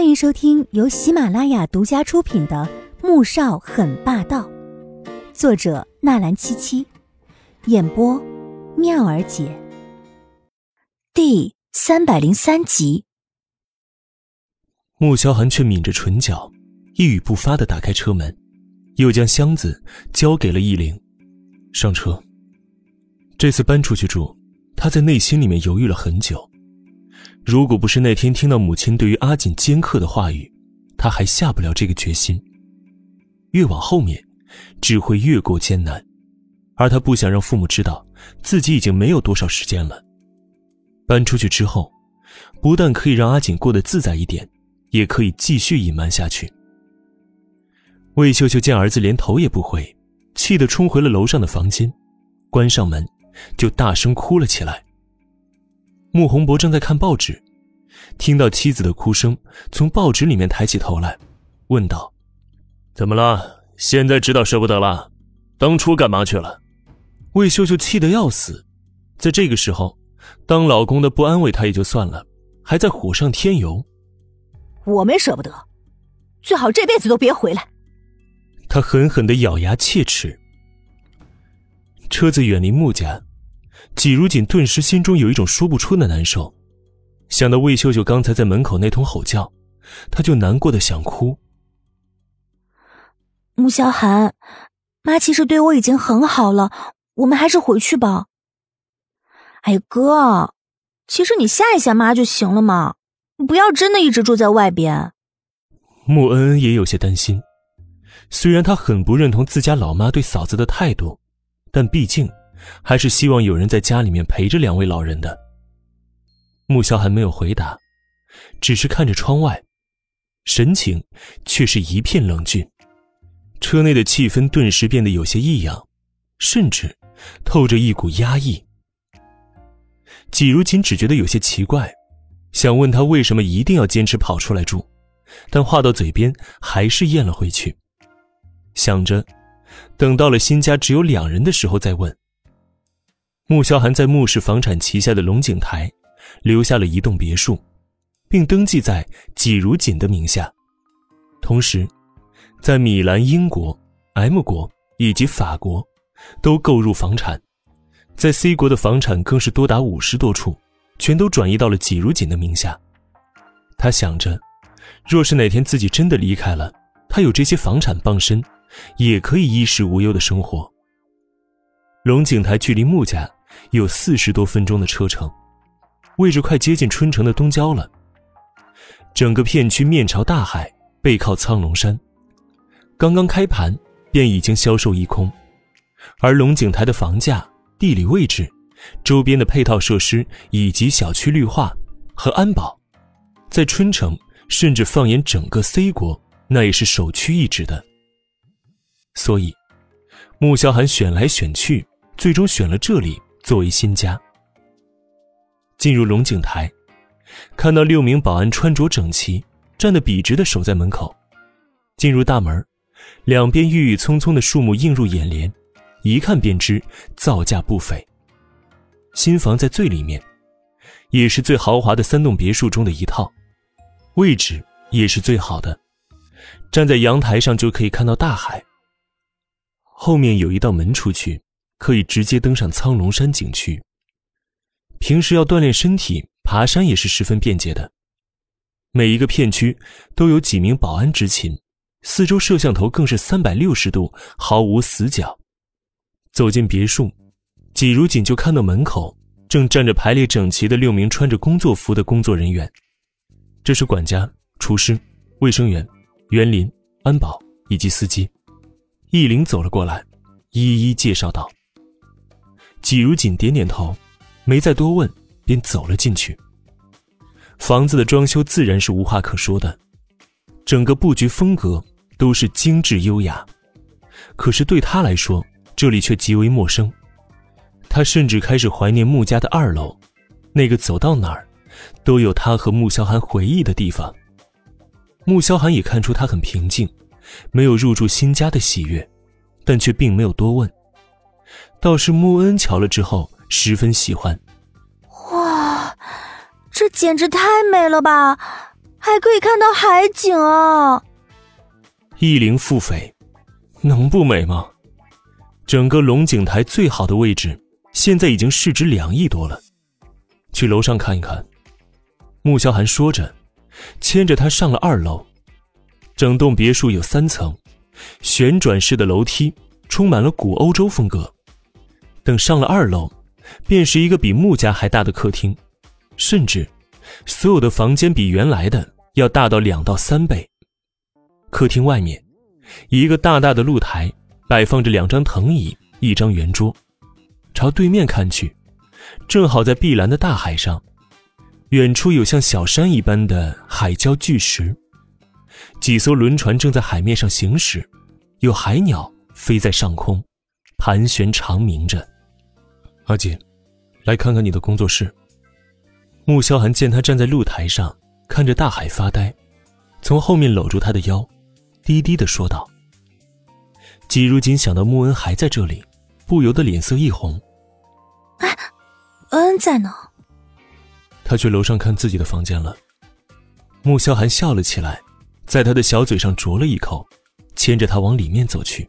欢迎收听由喜马拉雅独家出品的《穆少很霸道》，作者纳兰七七，演播妙儿姐。第三百零三集。穆萧寒却抿着唇角，一语不发的打开车门，又将箱子交给了易灵，上车。这次搬出去住，他在内心里面犹豫了很久。如果不是那天听到母亲对于阿锦尖刻的话语，他还下不了这个决心。越往后面，只会越过艰难，而他不想让父母知道自己已经没有多少时间了。搬出去之后，不但可以让阿锦过得自在一点，也可以继续隐瞒下去。魏秀秀见儿子连头也不回，气得冲回了楼上的房间，关上门，就大声哭了起来。穆宏博正在看报纸，听到妻子的哭声，从报纸里面抬起头来，问道：“怎么了？现在知道舍不得了？当初干嘛去了？”魏秀秀气得要死，在这个时候，当老公的不安慰她也就算了，还在火上添油。我没舍不得，最好这辈子都别回来。她狠狠的咬牙切齿。车子远离穆家。季如锦顿时心中有一种说不出的难受，想到魏秀秀刚才在门口那通吼叫，他就难过的想哭。穆萧寒，妈其实对我已经很好了，我们还是回去吧。哎哥，其实你吓一吓妈就行了嘛，不要真的一直住在外边。穆恩恩也有些担心，虽然他很不认同自家老妈对嫂子的态度，但毕竟。还是希望有人在家里面陪着两位老人的。穆萧寒没有回答，只是看着窗外，神情却是一片冷峻。车内的气氛顿时变得有些异样，甚至透着一股压抑。季如锦只觉得有些奇怪，想问他为什么一定要坚持跑出来住，但话到嘴边还是咽了回去。想着，等到了新家只有两人的时候再问。穆萧寒在穆氏房产旗下的龙井台，留下了一栋别墅，并登记在季如锦的名下。同时，在米兰、英国、M 国以及法国，都购入房产。在 C 国的房产更是多达五十多处，全都转移到了季如锦的名下。他想着，若是哪天自己真的离开了，他有这些房产傍身，也可以衣食无忧的生活。龙井台距离穆家。有四十多分钟的车程，位置快接近春城的东郊了。整个片区面朝大海，背靠苍龙山，刚刚开盘便已经销售一空。而龙井台的房价、地理位置、周边的配套设施以及小区绿化和安保，在春城甚至放眼整个 C 国，那也是首屈一指的。所以，穆萧寒选来选去，最终选了这里。作为新家，进入龙井台，看到六名保安穿着整齐，站得笔直的守在门口。进入大门，两边郁郁葱葱的树木映入眼帘，一看便知造价不菲。新房在最里面，也是最豪华的三栋别墅中的一套，位置也是最好的，站在阳台上就可以看到大海。后面有一道门出去。可以直接登上苍龙山景区。平时要锻炼身体，爬山也是十分便捷的。每一个片区都有几名保安执勤，四周摄像头更是三百六十度毫无死角。走进别墅，季如锦就看到门口正站着排列整齐的六名穿着工作服的工作人员，这是管家、厨师、卫生员、园林、安保以及司机。易林走了过来，一一介绍道。季如锦点点头，没再多问，便走了进去。房子的装修自然是无话可说的，整个布局风格都是精致优雅。可是对他来说，这里却极为陌生。他甚至开始怀念穆家的二楼，那个走到哪儿都有他和穆萧寒回忆的地方。穆萧寒也看出他很平静，没有入住新家的喜悦，但却并没有多问。倒是穆恩瞧了之后十分喜欢。哇，这简直太美了吧！还可以看到海景啊！一灵复飞，能不美吗？整个龙井台最好的位置，现在已经市值两亿多了。去楼上看一看。穆萧寒说着，牵着他上了二楼。整栋别墅有三层，旋转式的楼梯，充满了古欧洲风格。等上了二楼，便是一个比穆家还大的客厅，甚至所有的房间比原来的要大到两到三倍。客厅外面，一个大大的露台，摆放着两张藤椅，一张圆桌。朝对面看去，正好在碧蓝的大海上。远处有像小山一般的海礁巨石，几艘轮船正在海面上行驶，有海鸟飞在上空，盘旋长鸣着。阿锦，来看看你的工作室。穆萧寒见他站在露台上看着大海发呆，从后面搂住他的腰，低低的说道：“季如锦想到穆恩还在这里，不由得脸色一红。哎，恩在呢。”他去楼上看自己的房间了。穆萧寒笑了起来，在他的小嘴上啄了一口，牵着他往里面走去。